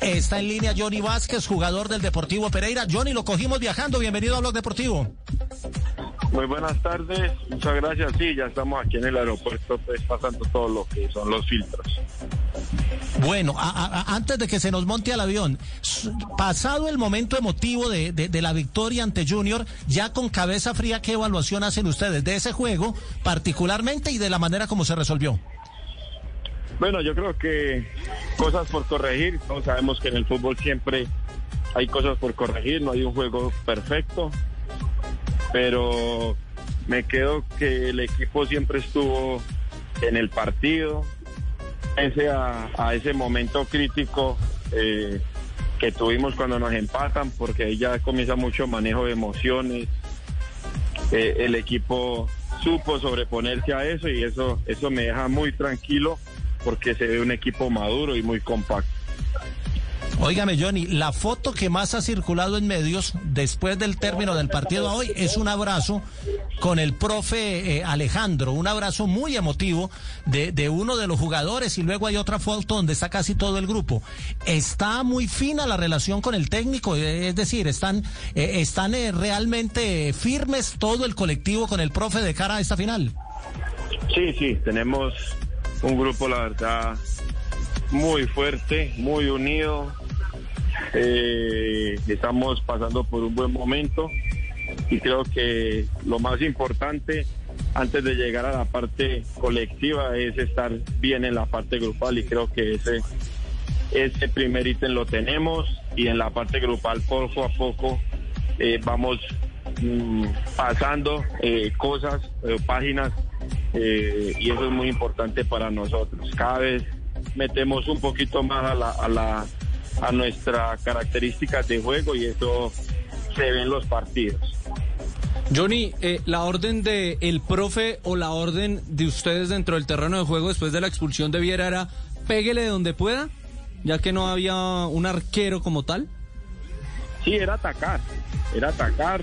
Está en línea Johnny Vázquez, jugador del Deportivo Pereira. Johnny, lo cogimos viajando. Bienvenido a Blog Deportivo. Muy buenas tardes, muchas gracias. Sí, ya estamos aquí en el aeropuerto, pues pasando todo lo que son los filtros. Bueno, a- a- a- antes de que se nos monte al avión, pasado el momento emotivo de, de- de la victoria ante Junior, ya con cabeza fría, ¿qué evaluación hacen ustedes de ese juego particularmente y de la manera como se resolvió? Bueno, yo creo que cosas por corregir. Todos sabemos que en el fútbol siempre hay cosas por corregir, no hay un juego perfecto. Pero me quedo que el equipo siempre estuvo en el partido, ese a, a ese momento crítico eh, que tuvimos cuando nos empatan, porque ahí ya comienza mucho manejo de emociones. Eh, el equipo supo sobreponerse a eso y eso, eso me deja muy tranquilo porque se ve un equipo maduro y muy compacto. Óigame, Johnny, la foto que más ha circulado en medios después del término del partido hoy es un abrazo con el profe eh, Alejandro, un abrazo muy emotivo de, de uno de los jugadores y luego hay otra foto donde está casi todo el grupo. Está muy fina la relación con el técnico, eh, es decir, están, eh, están eh, realmente firmes todo el colectivo con el profe de cara a esta final. Sí, sí, tenemos un grupo, la verdad, muy fuerte, muy unido. Eh, estamos pasando por un buen momento y creo que lo más importante antes de llegar a la parte colectiva es estar bien en la parte grupal y creo que ese, ese primer ítem lo tenemos y en la parte grupal poco a poco eh, vamos mm, pasando eh, cosas, páginas eh, y eso es muy importante para nosotros. Cada vez metemos un poquito más a la, a la a nuestras características de juego y eso se ve en los partidos. Johnny, eh, la orden de el profe o la orden de ustedes dentro del terreno de juego después de la expulsión de Viera era péguele de donde pueda, ya que no había un arquero como tal. Sí, era atacar, era atacar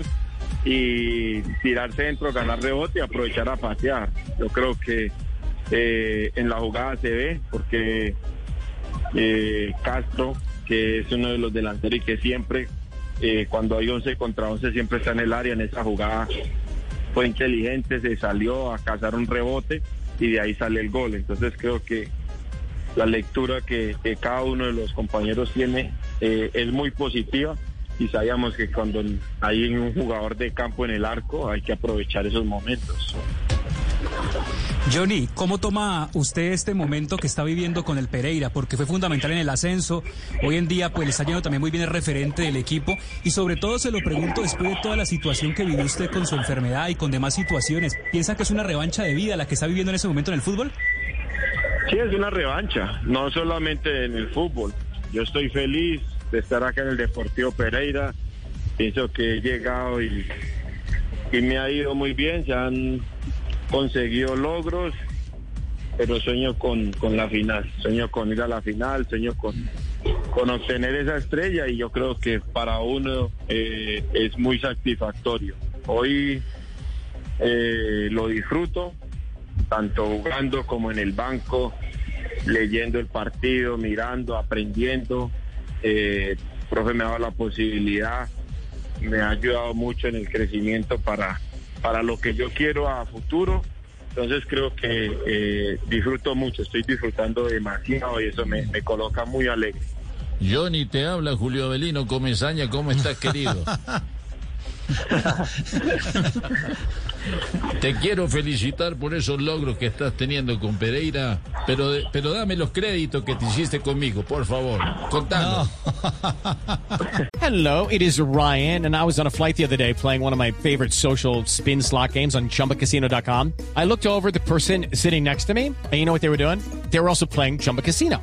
y tirar centro, ganar rebote y aprovechar a patear. Yo creo que eh, en la jugada se ve porque eh, Castro, que es uno de los delanteros y que siempre, eh, cuando hay 11 contra 11, siempre está en el área, en esa jugada fue inteligente, se salió a cazar un rebote y de ahí sale el gol. Entonces creo que la lectura que, que cada uno de los compañeros tiene eh, es muy positiva y sabíamos que cuando hay un jugador de campo en el arco hay que aprovechar esos momentos. Johnny, ¿cómo toma usted este momento que está viviendo con el Pereira? Porque fue fundamental en el ascenso. Hoy en día, pues le está yendo también muy bien el referente del equipo. Y sobre todo se lo pregunto después de toda la situación que vivió usted con su enfermedad y con demás situaciones. ¿Piensa que es una revancha de vida la que está viviendo en ese momento en el fútbol? Sí, es una revancha, no solamente en el fútbol. Yo estoy feliz de estar acá en el Deportivo Pereira. Pienso que he llegado y, y me ha ido muy bien. Se han conseguido logros, pero sueño con, con la final. Sueño con ir a la final, sueño con, con obtener esa estrella y yo creo que para uno eh, es muy satisfactorio. Hoy eh, lo disfruto, tanto jugando como en el banco, leyendo el partido, mirando, aprendiendo. Eh, profe me ha dado la posibilidad, me ha ayudado mucho en el crecimiento para, para lo que yo quiero a futuro. Entonces creo que eh, disfruto mucho, estoy disfrutando demasiado y eso me, me coloca muy alegre. Johnny, te habla Julio Avelino Comesaña, ¿cómo estás, querido? Te quiero felicitar por esos logros que estás teniendo con Pereira, pero, pero dame los créditos que te hiciste conmigo, por favor. Contalo. Hello, it is Ryan, and I was on a flight the other day playing one of my favorite social spin slot games on chumbacasino.com. I looked over the person sitting next to me, and you know what they were doing? They were also playing Chumba Casino.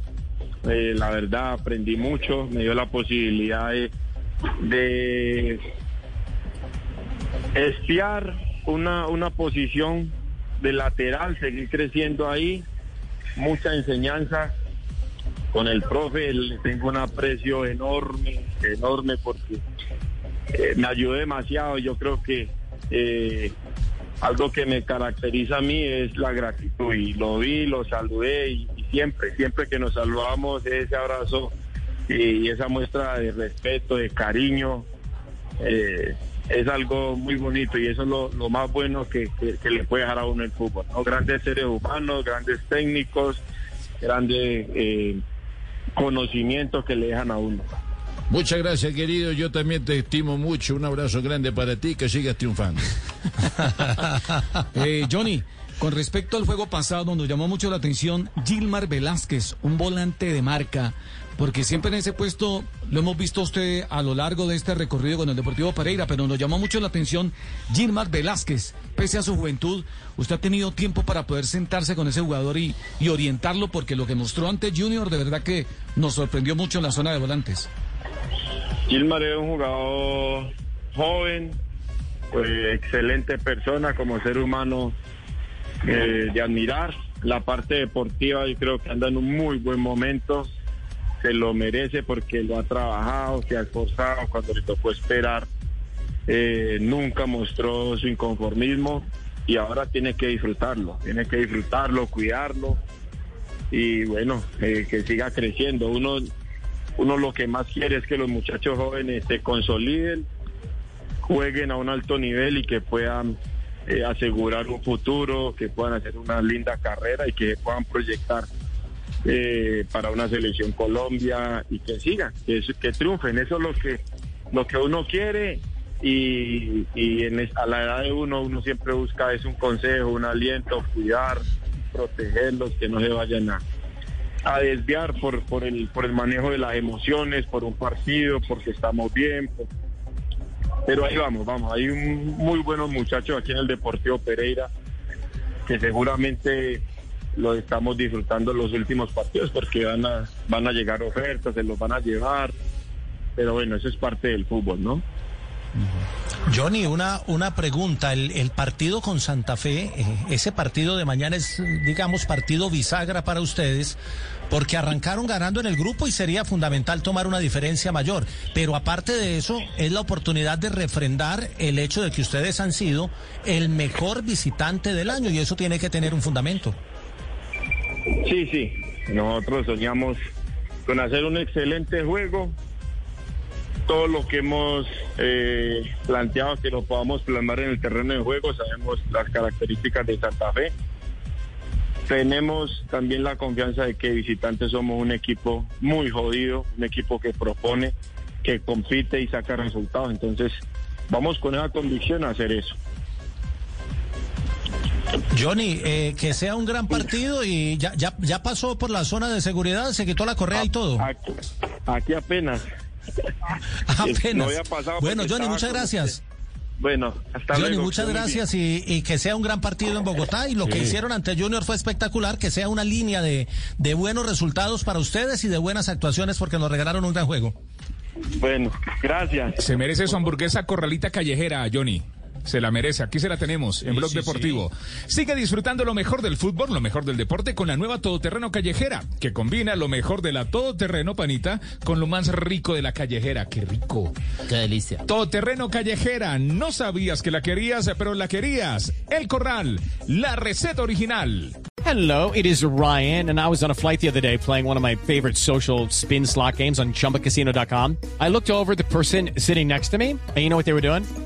Eh, la verdad, aprendí mucho. Me dio la posibilidad de, de espiar una, una posición de lateral, seguir creciendo ahí. Mucha enseñanza con el profe. Le tengo un aprecio enorme, enorme, porque eh, me ayudó demasiado. Yo creo que eh, algo que me caracteriza a mí es la gratitud y lo vi, lo saludé y, siempre, siempre que nos saludamos ese abrazo y, esa muestra de respeto, de cariño, eh, es algo muy bonito y eso es lo, lo más bueno que, que- que le puede dejar a uno el fútbol. ¿no? Grandes seres humanos, grandes técnicos, grandes eh, conocimientos que le dejan a uno. Muchas gracias, querido. Yo también te estimo mucho. Un abrazo grande para ti. Que sigas triunfando. Eh, Johnny, con respecto al juego pasado, nos llamó mucho la atención Gilmar Velázquez, un volante de marca, porque siempre en ese puesto lo hemos visto usted a lo largo de este recorrido con el Deportivo Pereira, pero nos llamó mucho la atención Gilmar Velázquez. Pese a su juventud, usted ha tenido tiempo para poder sentarse con ese jugador y, y orientarlo, porque lo que mostró ante Junior de verdad que nos sorprendió mucho en la zona de volantes. Gilmar es un jugador joven, pues, excelente persona como ser humano eh, de admirar. La parte deportiva yo creo que anda en un muy buen momento, se lo merece porque lo ha trabajado, se ha esforzado cuando le tocó esperar. eh, nunca mostró su inconformismo y ahora tiene que disfrutarlo, tiene que disfrutarlo, cuidarlo y bueno, eh, que siga creciendo. Uno uno lo que más quiere es que los muchachos jóvenes se consoliden, jueguen a un alto nivel y que puedan eh, asegurar un futuro, que puedan hacer una linda carrera y que puedan proyectar eh, para una selección Colombia y que sigan, que, que triunfen. Eso es lo que, lo que uno quiere y, en a la edad de uno uno siempre busca es un consejo, un aliento, cuidar, protegerlos, que no se vayan a, a desviar por, por, el, por el manejo de las emociones, por un partido, porque estamos bien. por- Pero ahí vamos, vamos. Hay un, muy buenos muchachos aquí en el Deportivo Pereira que seguramente lo estamos disfrutando los últimos partidos porque van a, van a llegar ofertas, se los van a llevar. Pero bueno, eso es parte del fútbol, ¿no? Johnny, una, una pregunta. El, el partido con Santa Fe, eh, ese partido de mañana es, digamos, partido bisagra para ustedes, porque arrancaron ganando en el grupo y sería fundamental tomar una diferencia mayor. Pero aparte de eso, es la oportunidad de refrendar el hecho de que ustedes han sido el mejor visitante del año y eso tiene que tener un fundamento. Sí, sí. Nosotros soñamos con hacer un excelente juego. Todo lo que hemos eh, planteado que lo podamos plasmar en el terreno de juego, sabemos las características de Santa Fe. Tenemos también la confianza de que visitantes somos un equipo muy jodido, un equipo que propone, que compite y saca resultados. Entonces, vamos con esa convicción a hacer eso. Johnny, eh, que sea un gran partido y ya, ya, ya pasó por la zona de seguridad, se quitó la correa y todo. Aquí, apenas. Apenas. No había pasado bueno, Johnny, muchas gracias. Bueno, hasta Johnny, luego. muchas gracias y, y que sea un gran partido en Bogotá y lo que hicieron ante Junior fue espectacular, que sea una línea de, de buenos resultados para ustedes y de buenas actuaciones porque nos regalaron un gran juego. Bueno, gracias. Se merece su hamburguesa corralita callejera, Johnny. Se la merece. Aquí se la tenemos en Blog Deportivo. Sigue disfrutando lo mejor del fútbol, lo mejor del deporte con la nueva todoterreno callejera, que combina lo mejor de la todoterreno panita con lo más rico de la callejera. ¡Qué rico! Qué delicia. Todoterreno callejera. No sabías que la querías, pero la querías. El Corral, la receta original. Hello, it is Ryan, and I was on a flight the other day playing one of my favorite social spin slot games on chumbacasino.com. I looked over at the person sitting next to me, and you know what they were doing?